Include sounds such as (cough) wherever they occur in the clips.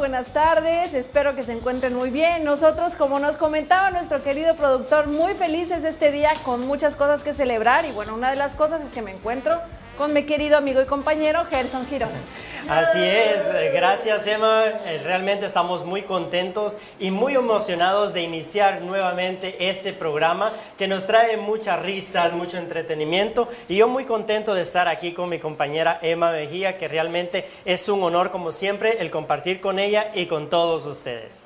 Buenas tardes, espero que se encuentren muy bien. Nosotros, como nos comentaba nuestro querido productor, muy felices este día con muchas cosas que celebrar y bueno, una de las cosas es que me encuentro con mi querido amigo y compañero Gerson Girón. Así es, gracias Emma, eh, realmente estamos muy contentos y muy emocionados de iniciar nuevamente este programa que nos trae muchas risas, mucho entretenimiento y yo muy contento de estar aquí con mi compañera Emma Mejía, que realmente es un honor como siempre el compartir con ella y con todos ustedes.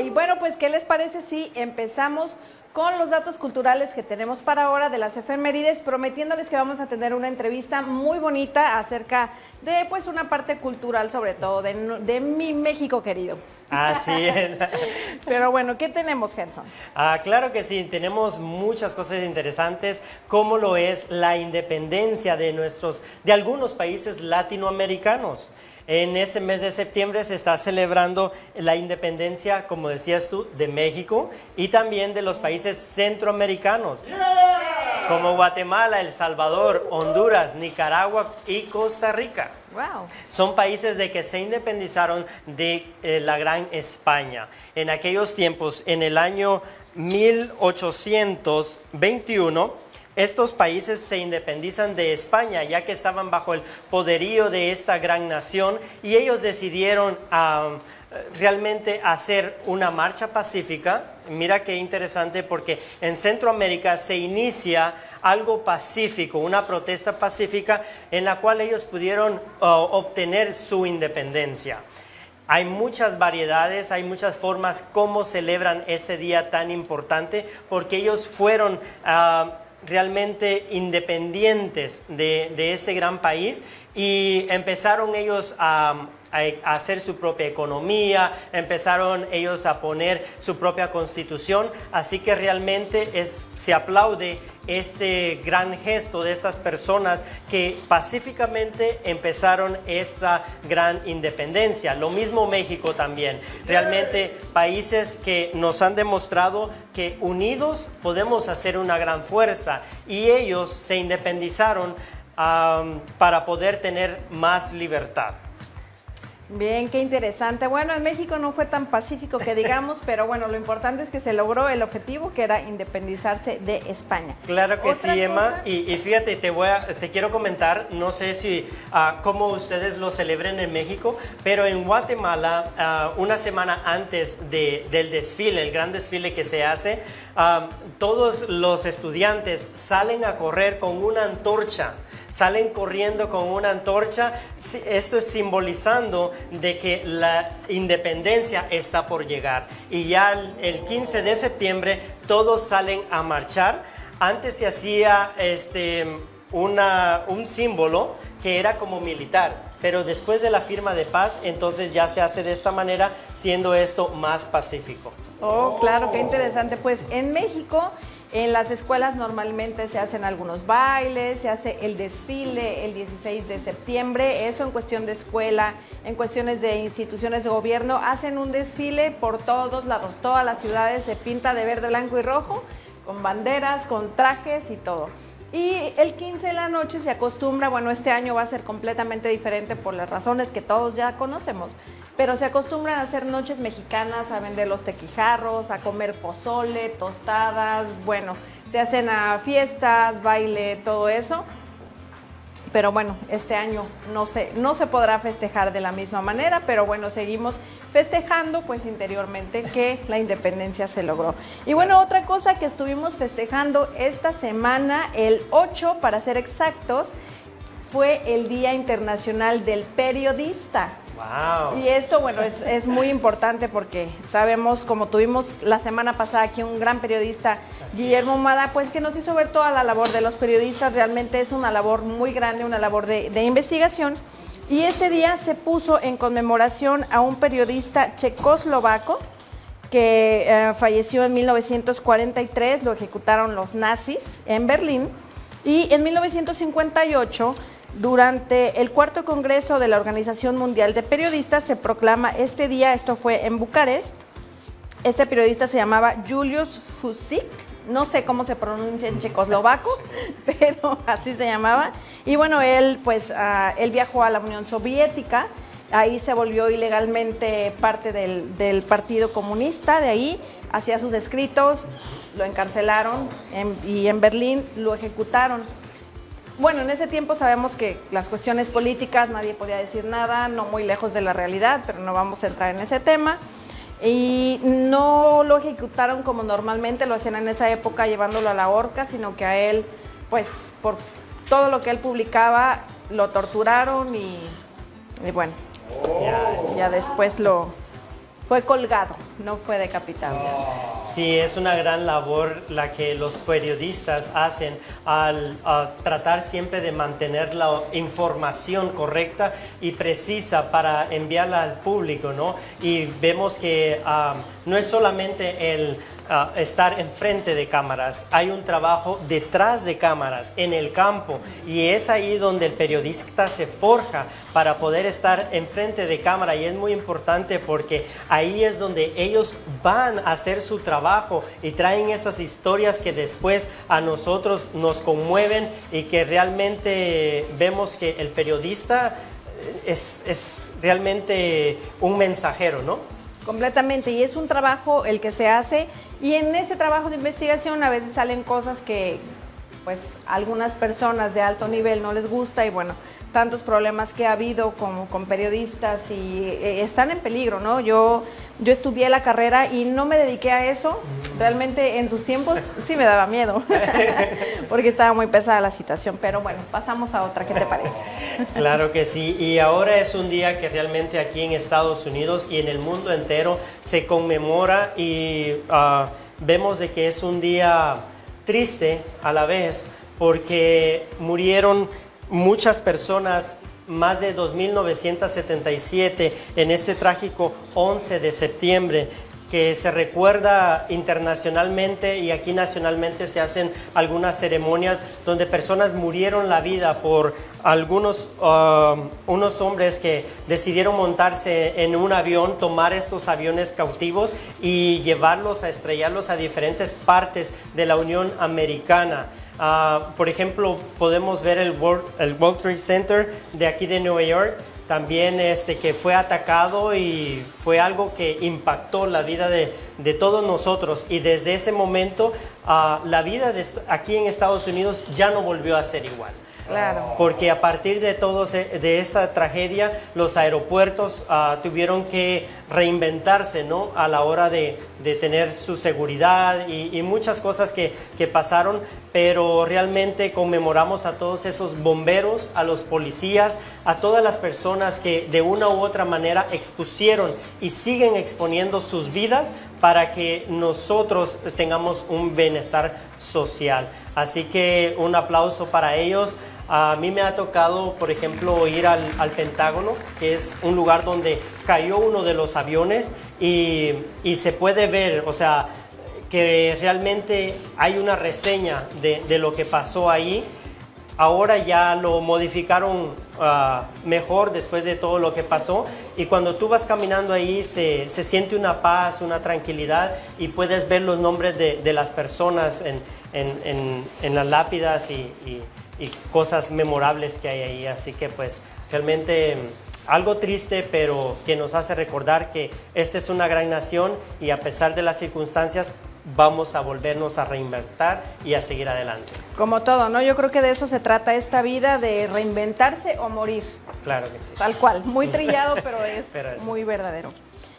Y bueno, pues ¿qué les parece si empezamos? Con los datos culturales que tenemos para ahora de las efemérides, prometiéndoles que vamos a tener una entrevista muy bonita acerca de pues una parte cultural sobre todo de, mi México querido. Así es. (laughs) Pero bueno, ¿qué tenemos, Gerson? Ah, claro que sí, tenemos muchas cosas interesantes, como lo es la independencia de nuestros, de algunos países latinoamericanos. En este mes de septiembre se está celebrando la independencia, como decías tú, de México y también de los países centroamericanos, como Guatemala, El Salvador, Honduras, Nicaragua y Costa Rica. Son países de que se independizaron de eh, la Gran España. En aquellos tiempos, en el año 1821, estos países se independizan de España, ya que estaban bajo el poderío de esta gran nación y ellos decidieron realmente hacer una marcha pacífica. Mira qué interesante porque en Centroamérica se inicia algo pacífico, una protesta pacífica en la cual ellos pudieron uh, obtener su independencia. Hay muchas variedades, hay muchas formas como celebran este día tan importante porque ellos fueron... Uh, realmente independientes de, este gran país y empezaron ellos a, a, hacer su propia economía, empezaron ellos a poner su propia constitución, así que realmente es, se aplaude este gran gesto de estas personas que pacíficamente empezaron esta gran independencia. Lo mismo México también. Realmente países que nos han demostrado que unidos podemos hacer una gran fuerza y ellos se independizaron para poder tener más libertad. Bien, qué interesante. Bueno, en México no fue tan pacífico que digamos, (laughs) pero bueno, lo importante es que se logró el objetivo que era independizarse de España. Claro que sí, Emma. Y, fíjate, te voy a, te quiero comentar, no sé si uh, cómo ustedes lo celebren en México, pero en Guatemala, ah, una semana antes del desfile, el gran desfile que se hace, ah, todos los estudiantes salen a correr con una antorcha salen corriendo con una antorcha. Esto es simbolizando de que la independencia está por llegar. Y ya el 15 de septiembre todos salen a marchar. Antes se hacía este, una, un símbolo que era como militar, pero después de la firma de paz, entonces ya se hace de esta manera, siendo esto más pacífico. Oh, claro, qué interesante. Pues en México en las escuelas normalmente se hacen algunos bailes, se hace el desfile el 16 de septiembre, eso en cuestión de escuela, en cuestiones de instituciones de gobierno, hacen un desfile por todos lados, todas las ciudades se pinta de verde, blanco y rojo, con banderas, con trajes y todo. Y el 15 de la noche se acostumbra, bueno, este año va a ser completamente diferente por las razones que todos ya conocemos pero se acostumbran a hacer noches mexicanas, a vender los tequijarros, a comer pozole, tostadas, bueno, se hacen a fiestas, baile, todo eso. Pero bueno, este año no se, no se podrá festejar de la misma manera, pero bueno, seguimos festejando pues interiormente que la independencia se logró. Y bueno, otra cosa que estuvimos festejando esta semana, el 8 para ser exactos, fue el Día Internacional del Periodista. Y esto, bueno, es, muy importante porque sabemos, como tuvimos la semana pasada aquí un gran periodista, Guillermo Mada, pues que nos hizo ver toda la labor de los periodistas. Realmente es una labor muy grande, una labor de, investigación. Y este día se puso en conmemoración a un periodista checoslovaco que eh, falleció en 1943, lo ejecutaron los nazis en Berlín, y en 1958, durante el cuarto congreso de la Organización Mundial de Periodistas, se proclama este día, esto fue en Bucarest, este periodista se llamaba Julius Fusik, no sé cómo se pronuncia en checoslovaco, (laughs) pero así se llamaba. Y bueno, él pues ah, él viajó a la Unión Soviética, ahí se volvió ilegalmente parte del, Partido Comunista, de ahí hacía sus escritos, lo encarcelaron y en Berlín lo ejecutaron. Bueno, en ese tiempo sabemos que las cuestiones políticas nadie podía decir nada, no muy lejos de la realidad, pero no vamos a entrar en ese tema. Y no lo ejecutaron como normalmente lo hacían en esa época llevándolo a la horca, sino que a él, pues por todo lo que él publicaba, lo torturaron y, bueno, ya después lo, fue colgado, no fue decapitado. Sí, es una gran labor la que los periodistas hacen al tratar siempre de mantener la información correcta y precisa para enviarla al público, ¿no? Y vemos que ah, no es solamente el estar enfrente de cámaras, hay un trabajo detrás de cámaras, en el campo, y es ahí donde el periodista se forja para poder estar enfrente de cámara, y es muy importante porque ahí es donde ellos van a hacer su trabajo y traen esas historias que después a nosotros nos conmueven y que realmente vemos que el periodista es, es realmente un mensajero, ¿no? Completamente, y es un trabajo el que se hace y en ese trabajo de investigación a veces salen cosas que pues algunas personas de alto nivel no les gusta y bueno, tantos problemas que ha habido con, con periodistas y eh, están en peligro, ¿no? Yo, yo estudié la carrera y no me dediqué a eso. Realmente en sus tiempos sí me daba miedo, (laughs) porque estaba muy pesada la situación. Pero bueno, pasamos a otra, ¿qué te parece? (laughs) claro que sí, y ahora es un día que realmente aquí en Estados Unidos y en el mundo entero se conmemora y ah, vemos de que es un día triste a la vez porque murieron muchas personas, más de 2.977 en este trágico 11 de septiembre que se recuerda internacionalmente y aquí nacionalmente se hacen algunas ceremonias donde personas murieron la vida por algunos um, unos hombres que decidieron montarse en un avión, tomar estos aviones cautivos y llevarlos a estrellarlos a diferentes partes de la Unión Americana. Ah, por ejemplo, podemos ver el World, el World Trade Center de aquí de Nueva York, también este, que fue atacado y fue algo que impactó la vida de, de todos nosotros. Y desde ese momento, uh, la vida de, aquí en Estados Unidos ya no volvió a ser igual. Claro. Porque a partir de todo de esta tragedia, los aeropuertos uh, tuvieron que reinventarse, ¿no? A la hora de, de tener su seguridad y, y muchas cosas que, que, pasaron, pero realmente conmemoramos a todos esos bomberos, a los policías, a todas las personas que de una u otra manera expusieron y siguen exponiendo sus vidas para que nosotros tengamos un bienestar social. Así que un aplauso para ellos. A mí me ha tocado, por ejemplo, ir al, Pentágono, que es un lugar donde cayó uno de los aviones y, y, se puede ver, o sea, que realmente hay una reseña de, de lo que pasó ahí. Ahora ya lo modificaron uh, mejor después de todo lo que pasó y cuando tú vas caminando ahí se, se siente una paz, una tranquilidad y puedes ver los nombres de, de las personas en, en, en, en las lápidas y, y y cosas memorables que hay ahí. Así que pues realmente mm, algo triste, pero que nos hace recordar que esta es una gran nación y a pesar de las circunstancias vamos a volvernos a reinventar y a seguir adelante. Como todo, ¿no? Yo creo que de eso se trata esta vida, de reinventarse o morir. Claro que sí. Tal cual, muy (laughs) trillado, pero es, muy verdadero.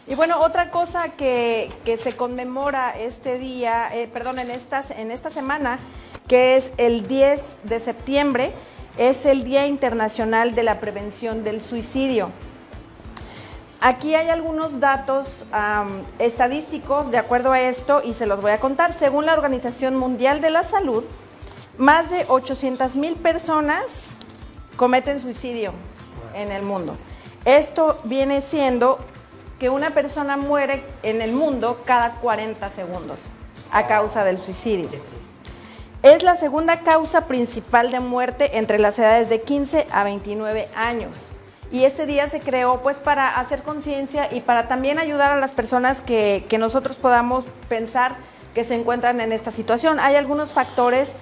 Y bueno, otra cosa que, que se conmemora este día, eh, perdón, en, estas, en esta semana que es el 10 de septiembre, es el Día Internacional de la Prevención del Suicidio. Aquí hay algunos datos estadísticos de acuerdo a esto y se los voy a contar. Según la Organización Mundial de la Salud, más de 800 mil personas cometen suicidio en el mundo. Esto viene siendo que una persona muere en el mundo cada 40 segundos a causa del suicidio. Es la segunda causa principal de muerte entre las edades de 15 a 29 años. Y este día se creó pues para hacer conciencia y para también ayudar a las personas que, nosotros podamos pensar que se encuentran en esta situación. Hay algunos factores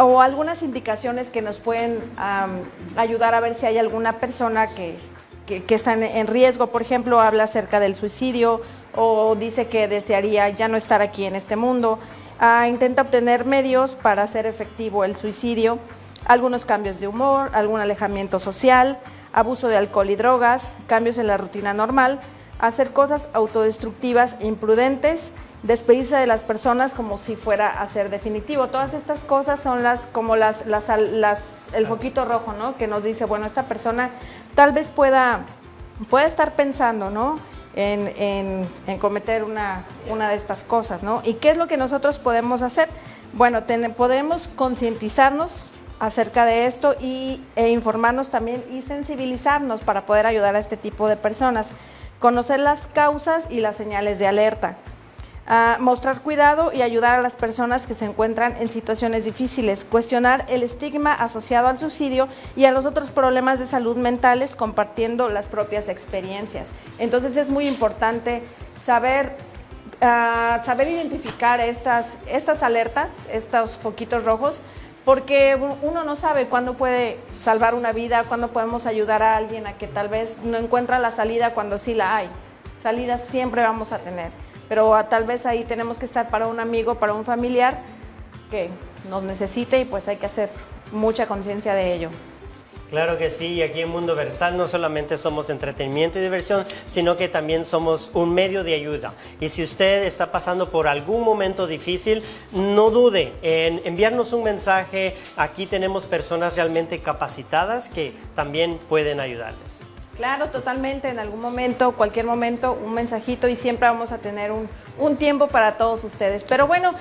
o algunas indicaciones que nos pueden ayudar a ver si hay alguna persona que, que, está en, riesgo. Por ejemplo, habla acerca del suicidio o dice que desearía ya no estar aquí en este mundo. Ah, intenta obtener medios para hacer efectivo el suicidio, algunos cambios de humor, algún alejamiento social, abuso de alcohol y drogas, cambios en la rutina normal, hacer cosas autodestructivas e imprudentes, despedirse de las personas como si fuera a ser definitivo. Todas estas cosas son las como las, las, el foquito rojo, ¿no? Que nos dice, bueno, esta persona tal vez pueda, pueda estar pensando, ¿no? En, cometer una, una, de estas cosas, ¿no? ¿Y qué es lo que nosotros podemos hacer? Bueno, podemos concientizarnos acerca de esto y, e informarnos también y sensibilizarnos para poder ayudar a este tipo de personas. Conocer las causas y las señales de alerta mostrar cuidado y ayudar a las personas que se encuentran en situaciones difíciles, cuestionar el estigma asociado al suicidio y a los otros problemas de salud mentales compartiendo las propias experiencias. Entonces es muy importante saber, ah, saber identificar estas, estas alertas, estos foquitos rojos, porque uno no sabe cuándo puede salvar una vida, cuándo podemos ayudar a alguien a que tal vez no encuentra la salida cuando sí la hay. Salidas siempre vamos a tener pero tal vez ahí tenemos que estar para un amigo, para un familiar que nos necesite y pues hay que hacer mucha conciencia de ello. Claro que sí, y aquí en Mundo Versal no solamente somos entretenimiento y diversión, sino que también somos un medio de ayuda. Y si usted está pasando por algún momento difícil, no dude en enviarnos un mensaje. Aquí tenemos personas realmente capacitadas que también pueden ayudarles. Claro, totalmente. En algún momento, cualquier momento, un mensajito y siempre vamos a tener un, un tiempo para todos ustedes. Pero bueno,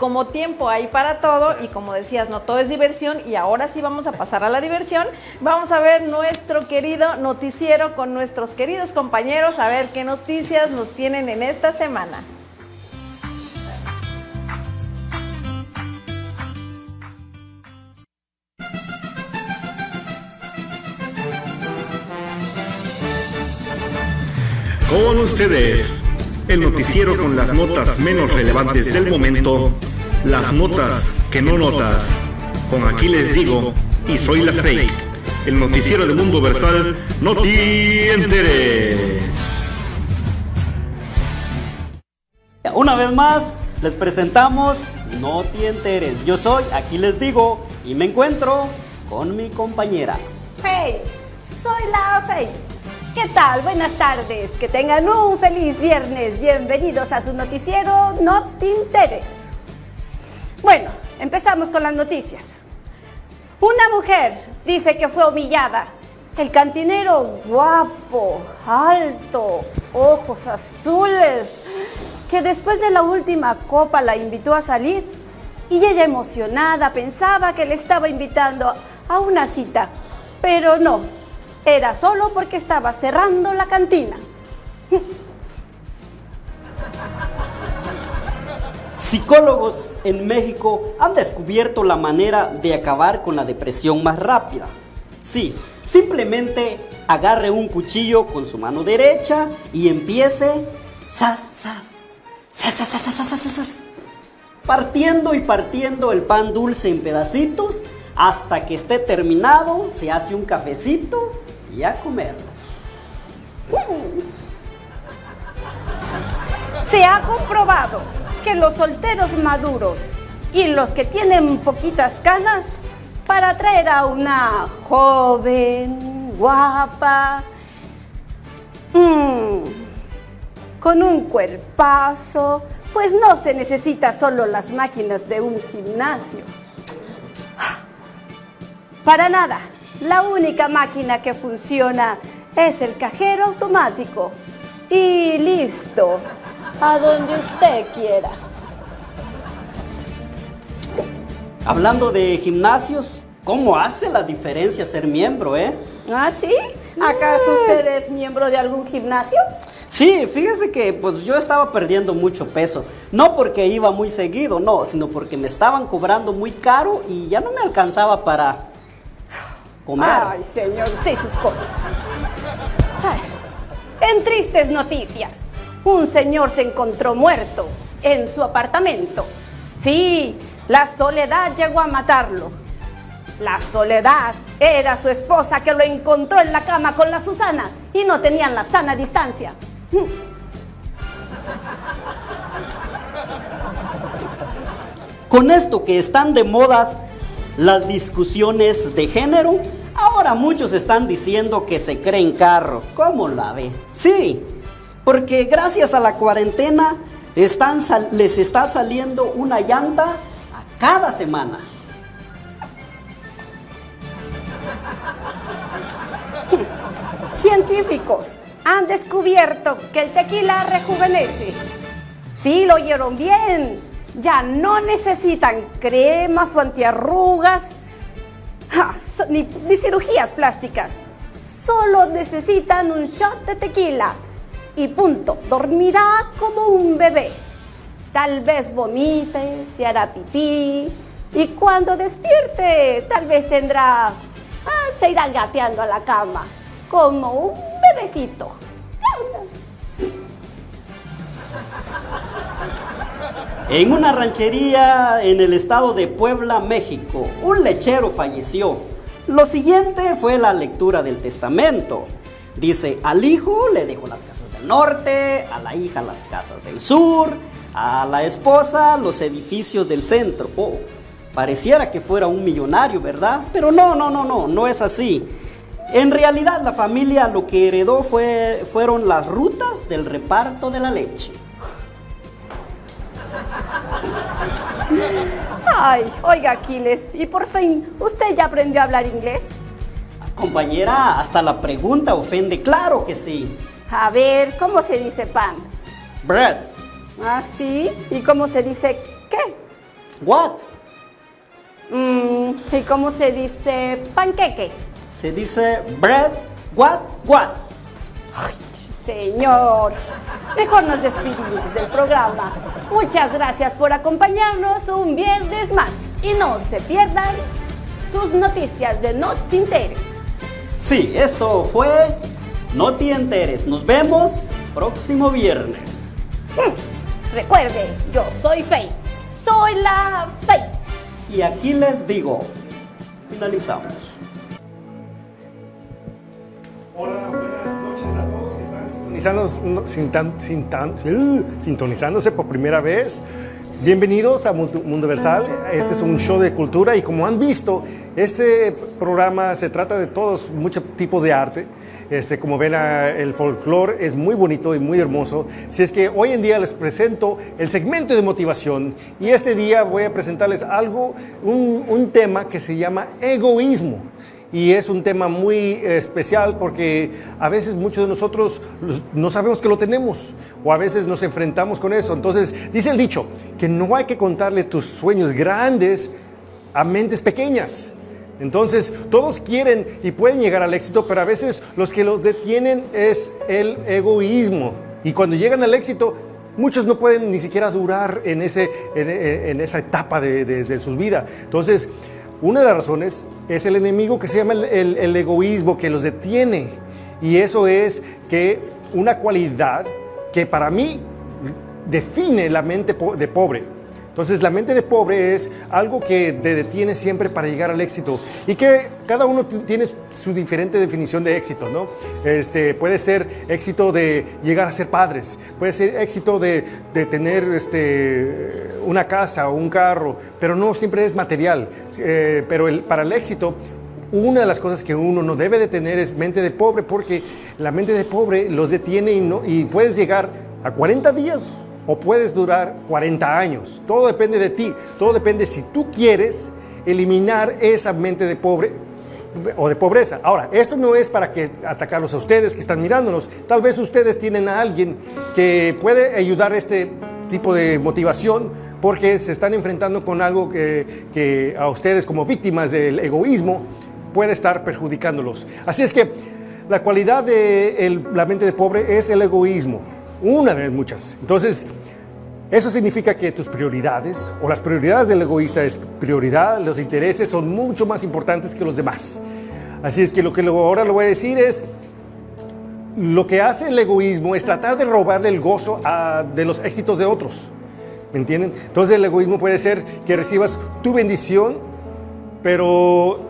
como tiempo hay para todo y como decías, no todo es diversión y ahora sí vamos a pasar a la diversión. Vamos a ver nuestro querido noticiero con nuestros queridos compañeros, a ver qué noticias nos tienen en esta semana. Con ustedes, el noticiero con las notas menos relevantes del momento, las notas que no notas. Con aquí les digo, y soy la fake, el noticiero del mundo versal, no te enteres. Una vez más, les presentamos No te enteres. Yo soy, aquí les digo, y me encuentro con mi compañera. Hey, soy la fake ¿Qué tal? Buenas tardes. Que tengan un feliz viernes. Bienvenidos a su noticiero No Te Interes. Bueno, empezamos con las noticias. Una mujer dice que fue humillada. El cantinero guapo, alto, ojos azules, que después de la última copa la invitó a salir y ella emocionada pensaba que le estaba invitando a una cita, pero no, era solo porque estaba cerrando la cantina. (laughs) Psicólogos en México han descubierto la manera de acabar con la depresión más rápida. Sí, simplemente agarre un cuchillo con su mano derecha y empiece partiendo y partiendo el pan dulce en pedacitos hasta que esté terminado, se hace un cafecito y a comerlo. Se ha comprobado que los solteros maduros y los que tienen poquitas canas para atraer a una joven, guapa, mm, con un cuerpazo, pues no se necesita solo las máquinas de un gimnasio. Para nada. La única máquina que funciona es el cajero automático. Y listo, a donde usted quiera. Hablando de gimnasios, ¿Cómo hace la diferencia ser miembro, eh? ¿Ah, sí? ¿Acaso usted es miembro de algún gimnasio? Sí, fíjese que pues yo estaba perdiendo mucho peso. No porque iba muy seguido, no, sino porque me estaban cobrando muy caro y ya no me alcanzaba para comer. Ay, señor, usted y sus cosas. Ay, En tristes noticias, un señor se encontró muerto en su apartamento. Sí, la soledad llegó a matarlo. La soledad era su esposa que lo encontró en la cama con la Susana y no tenían la sana distancia. Con esto que están de modas las discusiones de género, ahora muchos están diciendo que se creen carro. ¿Cómo la ve? Sí, porque gracias a la cuarentena están les está saliendo una llanta a cada semana. (laughs) Científicos han descubierto que el tequila rejuvenece. Sí, lo oyeron bien. Ya no necesitan cremas o antiarrugas, ni cirugías plásticas. Solo necesitan un shot de tequila y punto. Dormirá como un bebé. Tal vez vomite, se hará pipí y cuando despierte tal vez tendrá, ah, se irá gateando a la cama como un bebecito. En una ranchería en el estado de Puebla, México, un lechero falleció. Lo siguiente fue la lectura del testamento. Dice, al hijo le dejó las casas del norte, a la hija las casas del sur, a la esposa los edificios del centro. Oh, pareciera que fuera un millonario, ¿verdad? Pero no, no, no, no, no es así. En realidad la familia lo que heredó fue, fueron las rutas del reparto de la leche. Ay, oiga Aquiles, y por fin, ¿usted ya aprendió a hablar inglés? Compañera, hasta la pregunta ofende, claro que sí. A ver, ¿cómo se dice pan? Bread, ¿Ah, sí? ¿Y cómo se dice qué? what? Mm, ¿Y cómo se dice panqueque? Se dice bread, what, what? Señor, mejor nos despedimos del programa. Muchas gracias por acompañarnos un viernes más. Y no se pierdan sus noticias de No Te Interes. Sí, esto fue No te enteres. Nos vemos próximo viernes. Recuerde, yo soy Faith. Soy la Faith. Y aquí les digo, finalizamos. Hola, buenas noches a todos que están sintonizando, sin tan- sin tan- uh, sintonizándose por primera vez. Bienvenidos a Mundo Versal. Este es un show de cultura y como han visto, este programa se trata de todos, mucho tipo de arte. Este, como ven, ah, el folclore es muy bonito y muy hermoso. Si es que hoy en día les presento el segmento de motivación y este día voy a presentarles algo, un tema que se llama egoísmo. Y es un tema muy especial porque a veces muchos de nosotros no sabemos que lo tenemos o a veces nos enfrentamos con eso. Entonces dice el dicho que no hay que contarle tus sueños grandes a mentes pequeñas. Entonces todos quieren y pueden llegar al éxito, pero a veces los que los detienen es el egoísmo. Y cuando llegan al éxito, muchos no pueden ni siquiera durar en, ese, en, esa etapa de, de- de sus. Entonces, una de las razones es el enemigo que se llama el, egoísmo, que los detiene. Y eso es que una cualidad que para mí define la mente de pobre. Entonces la mente de pobre es algo que te detiene siempre para llegar al éxito y que cada uno tiene su diferente definición de éxito, ¿no? Este, puede ser éxito de llegar a ser padres, puede ser éxito de, de tener este, una casa o un carro, pero no siempre es material. Eh, pero para el éxito una de las cosas que uno no debe de tener es mente de pobre, porque la mente de pobre los detiene y, no, y puedes llegar a 40 días o puedes durar 40 años. Todo depende de ti, todo depende si tú quieres eliminar esa mente de pobre o de pobreza. Ahora, esto no es para que atacarlos a ustedes que están mirándonos. Tal vez ustedes tienen a alguien que puede ayudar a este tipo de motivación porque se están enfrentando con algo que, a ustedes como víctimas del egoísmo puede estar perjudicándolos. Así es que la cualidad de la mente de pobre es el egoísmo, una de muchas. Entonces, eso significa que tus prioridades o las prioridades del egoísta es prioridad, los intereses son mucho más importantes que los demás. Así es que lo que ahora le voy a decir es, lo que hace el egoísmo es tratar de robarle el gozo de los éxitos de otros. ¿Me entienden? Entonces el egoísmo puede ser que recibas tu bendición, pero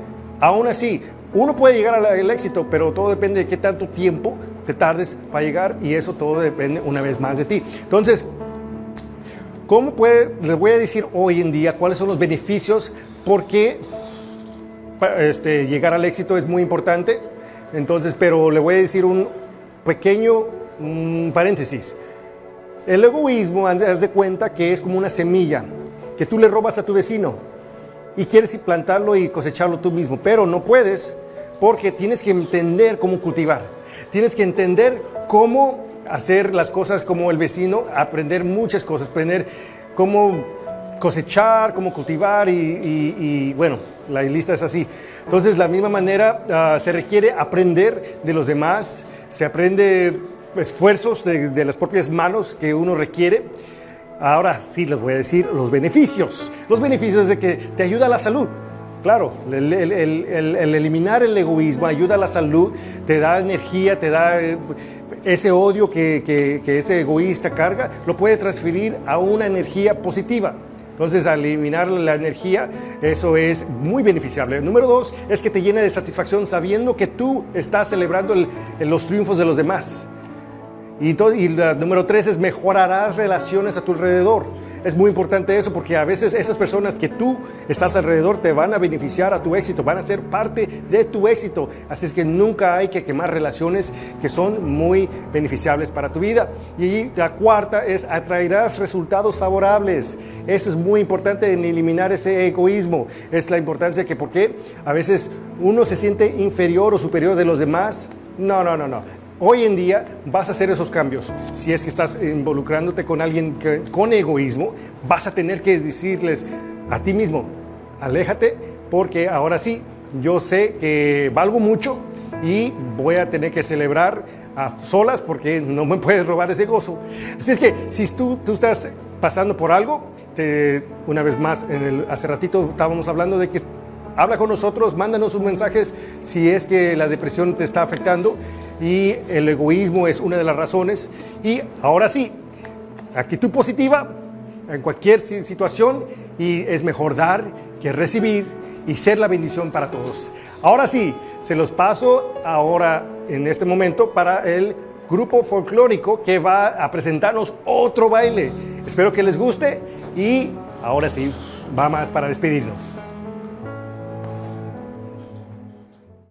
aún así, uno puede llegar al éxito, pero todo depende de qué tanto tiempo te tardes para llegar y eso todo depende una vez más de ti. Entonces, ¿cómo puede, les voy a decir hoy en día cuáles son los beneficios? Porque este, llegar al éxito es muy importante. Entonces, pero le voy a decir un pequeño paréntesis. El egoísmo, haz de cuenta que es como una semilla que tú le robas a tu vecino y quieres plantarlo y cosecharlo tú mismo, pero no puedes porque tienes que entender cómo cultivar. Tienes que entender cómo hacer las cosas como el vecino, aprender muchas cosas, aprender cómo cosechar, cómo cultivar y, bueno, la lista es así. Entonces, de la misma manera, ah, se requiere aprender de los demás, se aprende esfuerzos de, de las propias manos que uno requiere. Ahora sí les voy a decir los beneficios. Los beneficios de que te ayuda a la salud. Claro, el, el- el- el- el eliminar el egoísmo ayuda a la salud, te da energía, te da eh, ese odio que, que- ese egoísta carga, lo puede transferir a una energía positiva. Entonces, al eliminar la energía, eso es muy beneficiable. Número dos es que te llena de satisfacción sabiendo que tú estás celebrando el- los triunfos de los demás. Y, y número tres es mejorarás relaciones a tu alrededor. Es muy importante eso porque a veces esas personas que tú estás alrededor te van a beneficiar a tu éxito, van a ser parte de tu éxito. Así es que nunca hay que quemar relaciones que son muy beneficiables para tu vida. Y la cuarta es atraerás resultados favorables. Eso es muy importante en eliminar ese egoísmo. Es la importancia que, ¿por qué? A veces uno se siente inferior o superior de los demás. No, no, no, no. Hoy en día vas a hacer esos cambios. Si es que estás involucrándote con alguien con egoísmo, vas a tener que decirles a ti mismo, aléjate porque ahora sí, yo sé que valgo mucho y voy a tener que celebrar a solas porque no me puedes robar ese gozo. Así es que si tú, tú estás pasando por algo, te- una vez más, en el- hace ratito estábamos hablando de que Habla con nosotros, mándanos sus mensajes si es que la depresión te está afectando y el egoísmo es una de las razones. Y ahora sí, actitud positiva en cualquier si- situación y es mejor dar que recibir y ser la bendición para todos. Ahora sí, se los paso ahora en este momento para el grupo folclórico que va a presentarnos otro baile. Espero que les guste y ahora sí, va más para despedirnos.